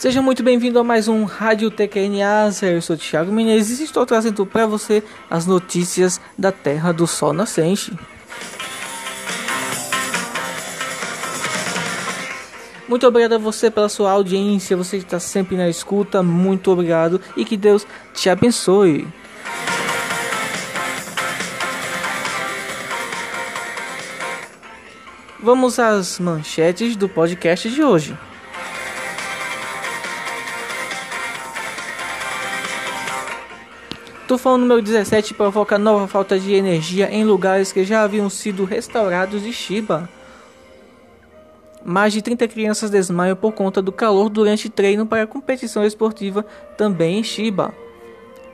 Seja muito bem-vindo a mais um Rádio TQN Asa. Eu sou Thiago Menezes e estou trazendo para você as notícias da Terra do Sol Nascente. Muito obrigado a você pela sua audiência, você que está sempre na escuta, muito obrigado e que Deus te abençoe. Vamos às manchetes do podcast de hoje. Tufão número 17 provoca nova falta de energia em lugares que já haviam sido restaurados de Shiba. Mais de 30 crianças desmaiam por conta do calor durante treino para competição esportiva também em Shiba.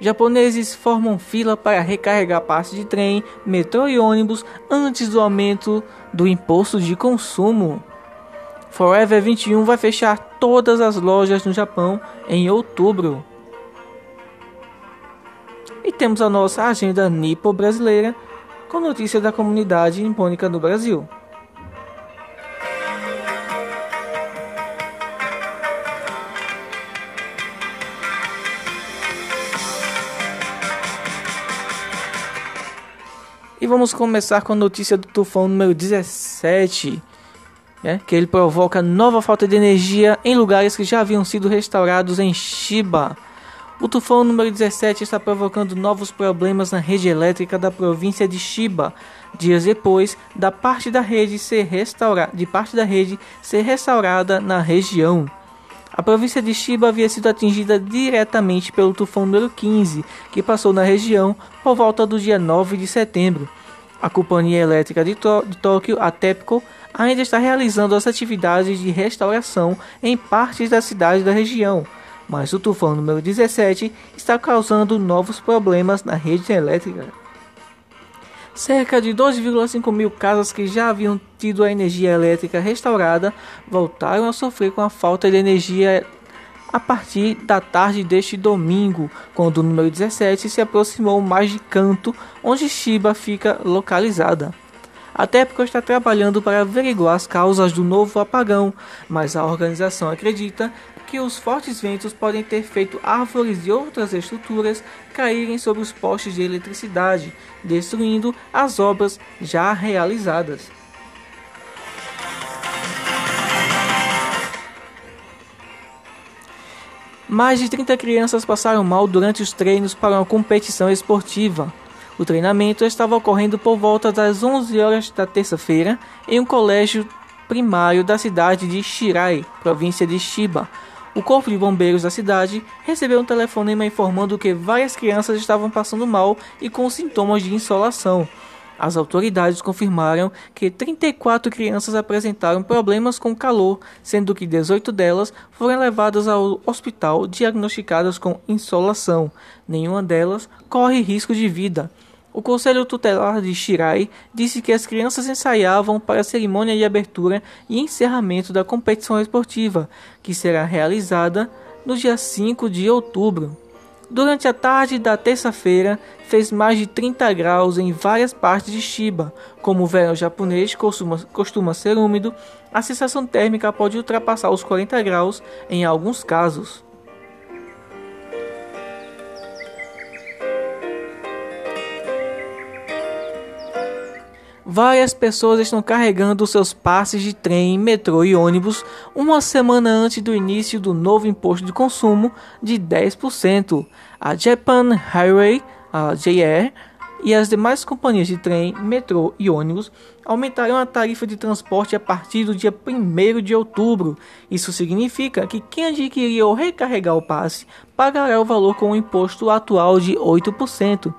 Japoneses formam fila para recarregar passes de trem, metrô e ônibus antes do aumento do imposto de consumo. Forever 21 vai fechar todas as lojas no Japão em outubro. E temos a nossa agenda nipo brasileira com notícias da comunidade nipônica no Brasil. E vamos começar com a notícia do tufão número 17, né, que ele provoca nova falta de energia em lugares que já haviam sido restaurados em Shiba. O tufão número 17 está provocando novos problemas na rede elétrica da província de Chiba, dias depois da parte da rede ser restaurada, de parte da rede ser restaurada na região. A província de Chiba havia sido atingida diretamente pelo tufão número 15, que passou na região por volta do dia 9 de setembro. A Companhia Elétrica de, de Tóquio, a TEPCO, ainda está realizando as atividades de restauração em partes da cidade da região mas o tufão número 17 está causando novos problemas na rede elétrica. Cerca de 2,5 mil casas que já haviam tido a energia elétrica restaurada voltaram a sofrer com a falta de energia a partir da tarde deste domingo, quando o número 17 se aproximou mais de Canto, onde Shiba fica localizada. A TEPCO está trabalhando para averiguar as causas do novo apagão, mas a organização acredita que os fortes ventos podem ter feito árvores e outras estruturas caírem sobre os postes de eletricidade, destruindo as obras já realizadas. Mais de 30 crianças passaram mal durante os treinos para uma competição esportiva. O treinamento estava ocorrendo por volta das 11 horas da terça-feira em um colégio primário da cidade de Shirai, província de Shiba, o corpo de bombeiros da cidade recebeu um telefonema informando que várias crianças estavam passando mal e com sintomas de insolação. As autoridades confirmaram que 34 crianças apresentaram problemas com calor, sendo que 18 delas foram levadas ao hospital diagnosticadas com insolação. Nenhuma delas corre risco de vida. O Conselho Tutelar de Shirai disse que as crianças ensaiavam para a cerimônia de abertura e encerramento da competição esportiva, que será realizada no dia 5 de outubro. Durante a tarde da terça-feira, fez mais de 30 graus em várias partes de Shiba. Como o verão japonês costuma, costuma ser úmido, a sensação térmica pode ultrapassar os 40 graus em alguns casos. Várias pessoas estão carregando seus passes de trem, metrô e ônibus uma semana antes do início do novo imposto de consumo de 10%. A Japan Highway, a JR, e as demais companhias de trem, metrô e ônibus aumentarão a tarifa de transporte a partir do dia 1 de outubro. Isso significa que quem adquirir ou recarregar o passe pagará o valor com o imposto atual de 8%.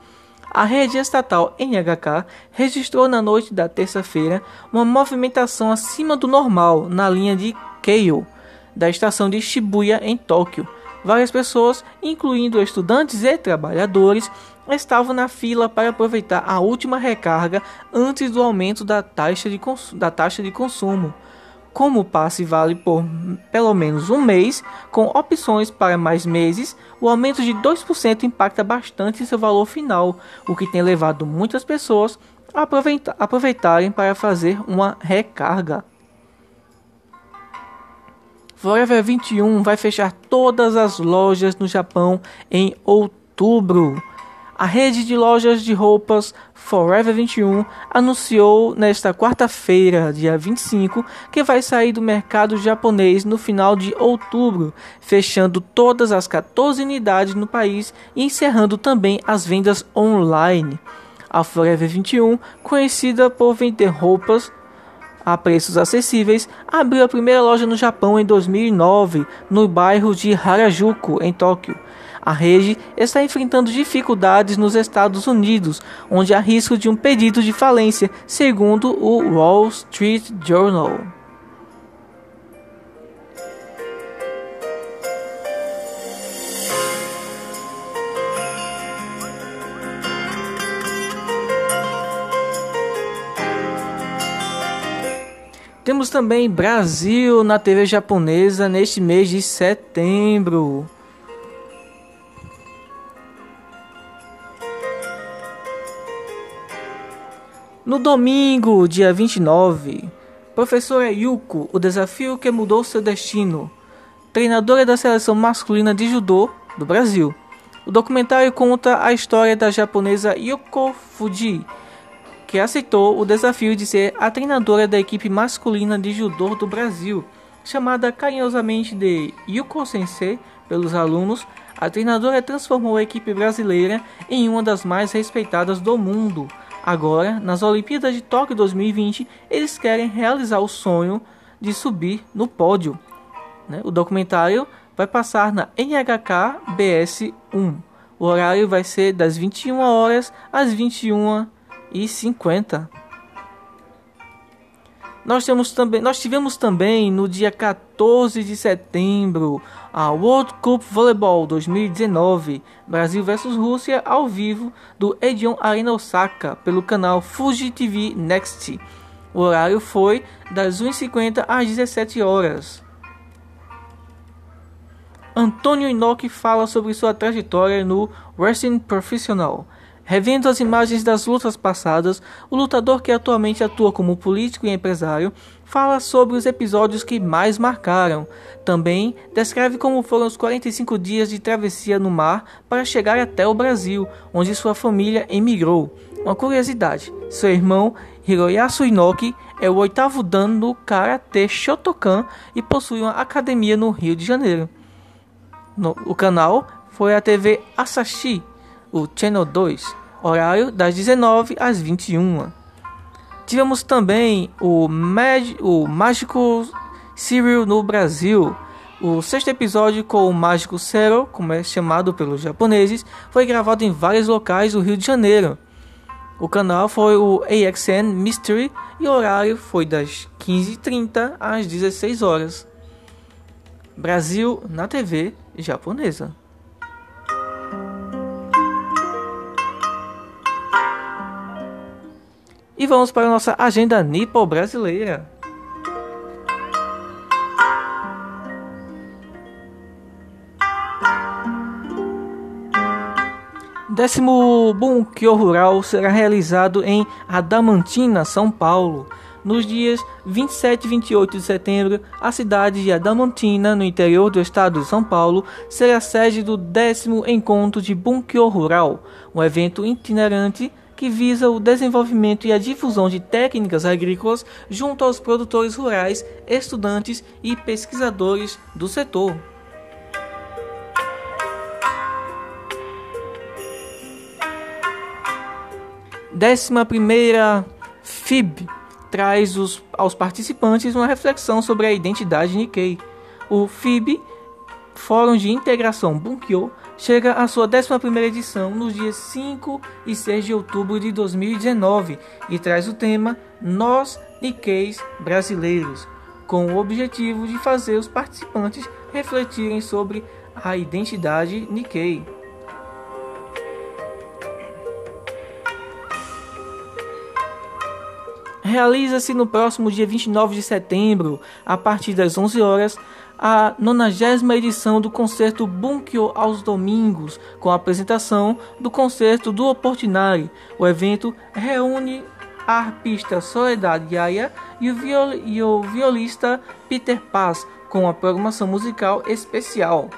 A rede estatal NHK registrou na noite da terça-feira uma movimentação acima do normal na linha de Keio da estação de Shibuya em Tóquio. Várias pessoas, incluindo estudantes e trabalhadores, estavam na fila para aproveitar a última recarga antes do aumento da taxa de, da taxa de consumo como o passe vale por pelo menos um mês, com opções para mais meses, o aumento de 2% impacta bastante seu valor final, o que tem levado muitas pessoas a aproveitarem para fazer uma recarga. Forever 21 vai fechar todas as lojas no Japão em outubro. A rede de lojas de roupas Forever 21 anunciou nesta quarta-feira, dia 25, que vai sair do mercado japonês no final de outubro, fechando todas as 14 unidades no país e encerrando também as vendas online. A Forever 21, conhecida por vender roupas a preços acessíveis, abriu a primeira loja no Japão em 2009, no bairro de Harajuku, em Tóquio. A rede está enfrentando dificuldades nos Estados Unidos, onde há risco de um pedido de falência, segundo o Wall Street Journal. Temos também Brasil na TV japonesa neste mês de setembro. No domingo, dia 29, professora Yuko, o desafio que mudou seu destino, treinadora da seleção masculina de judô do Brasil. O documentário conta a história da japonesa Yuko Fuji, que aceitou o desafio de ser a treinadora da equipe masculina de judô do Brasil, chamada carinhosamente de Yuko Sensei pelos alunos. A treinadora transformou a equipe brasileira em uma das mais respeitadas do mundo Agora, nas Olimpíadas de Tóquio 2020, eles querem realizar o sonho de subir no pódio. Né? O documentário vai passar na NHK BS1. O horário vai ser das 21 horas às 21h50. Nós, temos também, nós tivemos também no dia 14 de setembro a World Cup Volleyball 2019 Brasil vs Rússia ao vivo do Edion Arena Osaka pelo canal Fuji TV Next. O horário foi das 1h50 às 17 horas. Antônio Inoki fala sobre sua trajetória no Wrestling Profissional. Revendo as imagens das lutas passadas, o lutador que atualmente atua como político e empresário fala sobre os episódios que mais marcaram. Também descreve como foram os 45 dias de travessia no mar para chegar até o Brasil, onde sua família emigrou. Uma curiosidade: seu irmão Hiroyasu Inoki é o oitavo dan no Karate Shotokan e possui uma academia no Rio de Janeiro. No, o canal foi a TV Asashi o Channel 2, horário das 19 às 21. Tivemos também o, Mag o Mágico Serial no Brasil. O sexto episódio com o Mágico Zero, como é chamado pelos japoneses, foi gravado em vários locais do Rio de Janeiro. O canal foi o AXN Mystery e o horário foi das 15h30 às 16 horas. Brasil na TV japonesa. Vamos para a nossa agenda nipo brasileira. Décimo Bunkyo Rural será realizado em Adamantina, São Paulo. Nos dias 27 e 28 de setembro, a cidade de Adamantina, no interior do estado de São Paulo, será sede do décimo encontro de Bunkyo Rural, um evento itinerante que visa o desenvolvimento e a difusão de técnicas agrícolas junto aos produtores rurais, estudantes e pesquisadores do setor. Décima primeira FIB traz os, aos participantes uma reflexão sobre a identidade Nikkei. O FIB, Fórum de Integração Bunkyo, chega a sua 11ª edição nos dias 5 e 6 de outubro de 2019 e traz o tema Nós Nikkeis Brasileiros, com o objetivo de fazer os participantes refletirem sobre a identidade Nikkei. Realiza-se no próximo dia 29 de setembro, a partir das 11 horas, a 90 edição do concerto Bunkyo aos domingos, com a apresentação do concerto do Oportunari. O evento reúne a arpista Soledad Yaya e o, viol e o violista Peter Paz com a programação musical especial.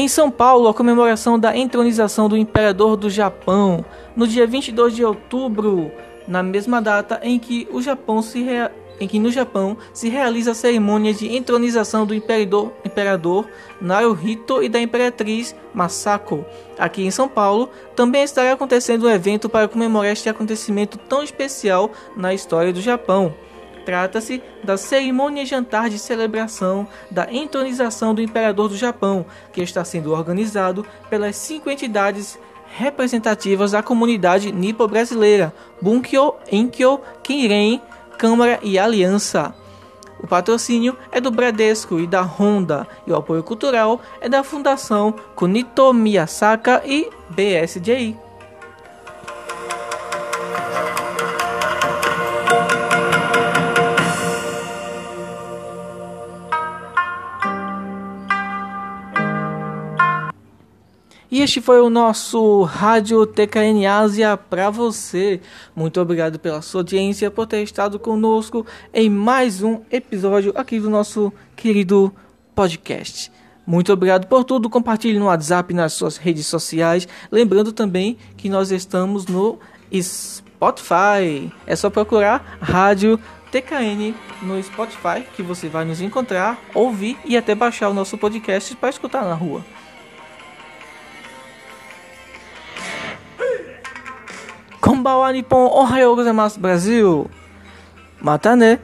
Em São Paulo, a comemoração da entronização do imperador do Japão, no dia 22 de outubro, na mesma data em que o Japão se rea... em que no Japão se realiza a cerimônia de entronização do imperador, imperador Naruhito e da imperatriz Masako. Aqui em São Paulo, também estará acontecendo um evento para comemorar este acontecimento tão especial na história do Japão. Trata-se da cerimônia jantar de celebração da entronização do imperador do Japão, que está sendo organizado pelas cinco entidades representativas da comunidade nipo-brasileira: Bunkyo, Inkyo, Kinren, Câmara e Aliança. O patrocínio é do Bradesco e da Honda, e o apoio cultural é da Fundação Kunito Miyasaka e BSJI. Este foi o nosso Rádio TKN Ásia para você. Muito obrigado pela sua audiência, por ter estado conosco em mais um episódio aqui do nosso querido podcast. Muito obrigado por tudo. Compartilhe no WhatsApp, nas suas redes sociais. Lembrando também que nós estamos no Spotify. É só procurar Rádio TKN no Spotify que você vai nos encontrar, ouvir e até baixar o nosso podcast para escutar na rua. こんばんは日本、おはようございますブラジル。またね。